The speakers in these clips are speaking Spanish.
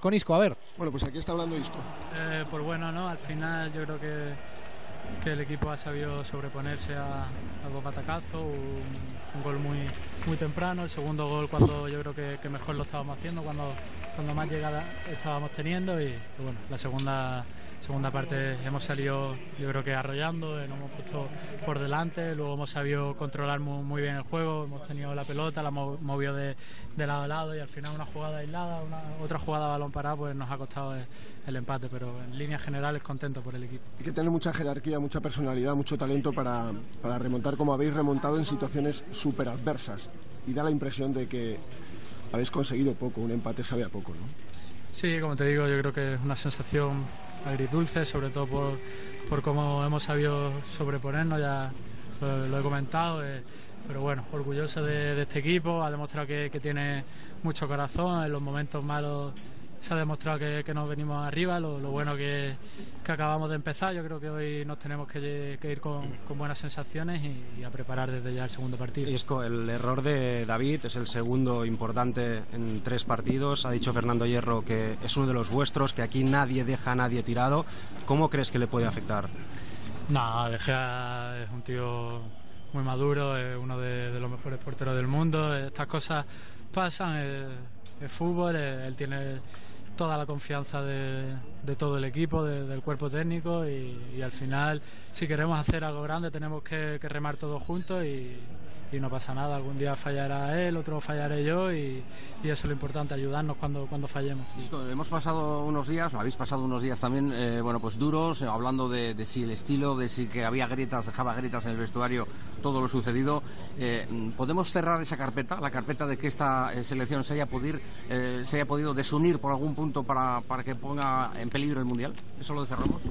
con Isco, a ver. Bueno, pues aquí está hablando Isco. Eh, pues bueno, ¿no? Al final yo creo que, que el equipo ha sabido sobreponerse a, a dos batacazos, un, gol muy, muy temprano, el segundo gol cuando yo creo que, mejor lo estábamos haciendo, cuando, cuando más llegada estábamos teniendo y, bueno, la segunda, segunda parte hemos salido yo creo que arrollando, eh, nos hemos puesto por delante, luego hemos sabido controlar muy, muy bien el juego, hemos tenido la pelota, la hemos movido de, de lado a lado y al final una jugada aislada, otra jugada balón parado, pues nos ha costado el, el empate, pero en líneas generales contento por el equipo. Hay que tener mucha jerarquía, mucha personalidad, mucho talento para, para remontar como habéis remontado en situaciones súper adversas. Y da la impresión de que habéis conseguido poco, un empate sabe a poco, ¿no? Sí, como te digo, yo creo que es una sensación agridulce, sobre todo por, por cómo hemos sabido sobreponernos, ya lo, lo he comentado, eh, pero bueno, orgulloso de, de, este equipo, ha demostrado que, que, tiene mucho corazón, en los momentos malos se ha demostrado que, que nos venimos arriba, lo, lo bueno que, que, acabamos de empezar, yo creo que hoy nos tenemos que, ir con, con, buenas sensaciones y, y, a preparar desde ya el segundo partido. Isco, el error de David es el segundo importante en tres partidos, ha dicho Fernando Hierro que es uno de los vuestros, que aquí nadie deja a nadie tirado, ¿cómo crees que le puede afectar? No, De Gea es un tío muy maduro, es uno de, de los mejores porteros del mundo. Estas cosas pasan, es, es fútbol, es, él tiene toda la confianza de, de todo el equipo, de, del cuerpo técnico y, y, al final si queremos hacer algo grande tenemos que, que remar todos juntos y, y, no pasa nada, algún día fallará él, otro fallaré yo y, eso es lo importante, ayudarnos cuando, cuando fallemos. Hemos pasado unos días, o habéis pasado unos días también, eh, bueno, pues duros, eh, hablando de, de, si el estilo, de si que había grietas, dejaba grietas en el vestuario, todo lo sucedido. Eh, ¿Podemos cerrar esa carpeta, la carpeta de que esta selección se haya, podir, se haya podido desunir por algún punto para, para que ponga en peligro el Mundial? ¿Eso lo cerramos?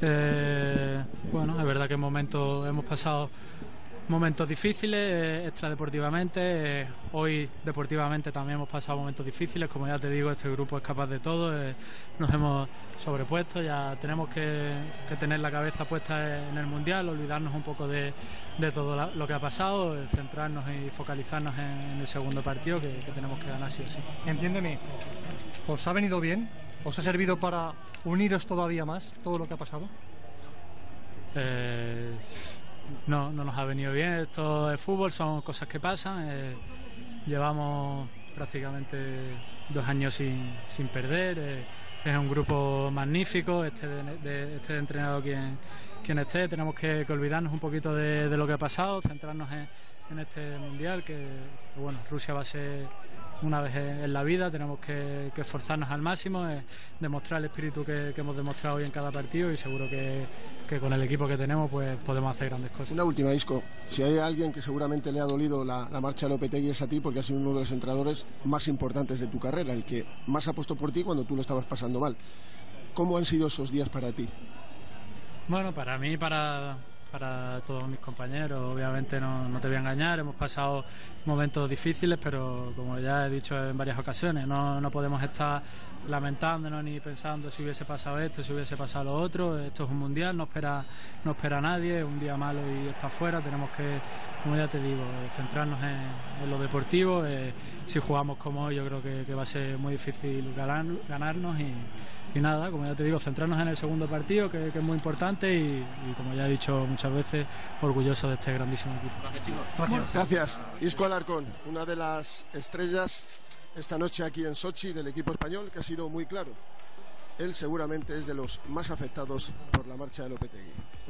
Eh, bueno, es verdad que en momentos hemos pasado momentos difíciles eh, extradeportivamente. Eh, hoy deportivamente también hemos pasado momentos difíciles. Como ya te digo, este grupo es capaz de todo. Eh, nos hemos sobrepuesto. Ya tenemos que, que, tener la cabeza puesta en el mundial, olvidarnos un poco de, de todo la, lo que ha pasado, eh, centrarnos y focalizarnos en, en el segundo partido que, que, tenemos que ganar sí o sí. Entiéndeme, ¿os ha venido bien? ¿Os ha servido para uniros todavía más todo lo que ha pasado? Eh, no, no nos ha venido bien. Esto es fútbol, son cosas que pasan. Eh, llevamos prácticamente dos años sin, sin perder. Eh, es un grupo magnífico, este de, este de entrenador quien, quien esté. Tenemos que, que olvidarnos un poquito de, de, lo que ha pasado, centrarnos en, en este mundial, que, bueno, Rusia va a ser una vez en la vida, tenemos que, que esforzarnos al máximo, eh, demostrar el espíritu que, que, hemos demostrado hoy en cada partido y seguro que, que, con el equipo que tenemos pues podemos hacer grandes cosas. Una última, Isco, si hay alguien que seguramente le ha dolido la, la marcha de Lopetegui es a ti porque has sido uno de los entrenadores más importantes de tu carrera, el que más ha puesto por ti cuando tú lo estabas pasando mal. ¿Cómo han sido esos días para ti? Bueno, para mí, para, para todos mis compañeros. Obviamente no, no, te voy a engañar, hemos pasado momentos difíciles, pero como ya he dicho en varias ocasiones, no, no podemos estar lamentándonos ni pensando si hubiese pasado esto, si hubiese pasado lo otro. Esto es un mundial, no espera, no espera a nadie, un día malo y está fuera. Tenemos que, como ya te digo, centrarnos en, lo deportivo. Eh, si jugamos como hoy, yo creo que, va a ser muy difícil ganar, ganarnos y, nada, como ya te digo, centrarnos en el segundo partido, que, que es muy importante y, y como ya he dicho muchas veces orgulloso de este grandísimo equipo. Gracias. Gracias. Isco Alarcón, una de las estrellas esta noche aquí en Sochi del equipo español que ha sido muy claro. Él seguramente es de los más afectados por la marcha de Lopetegui.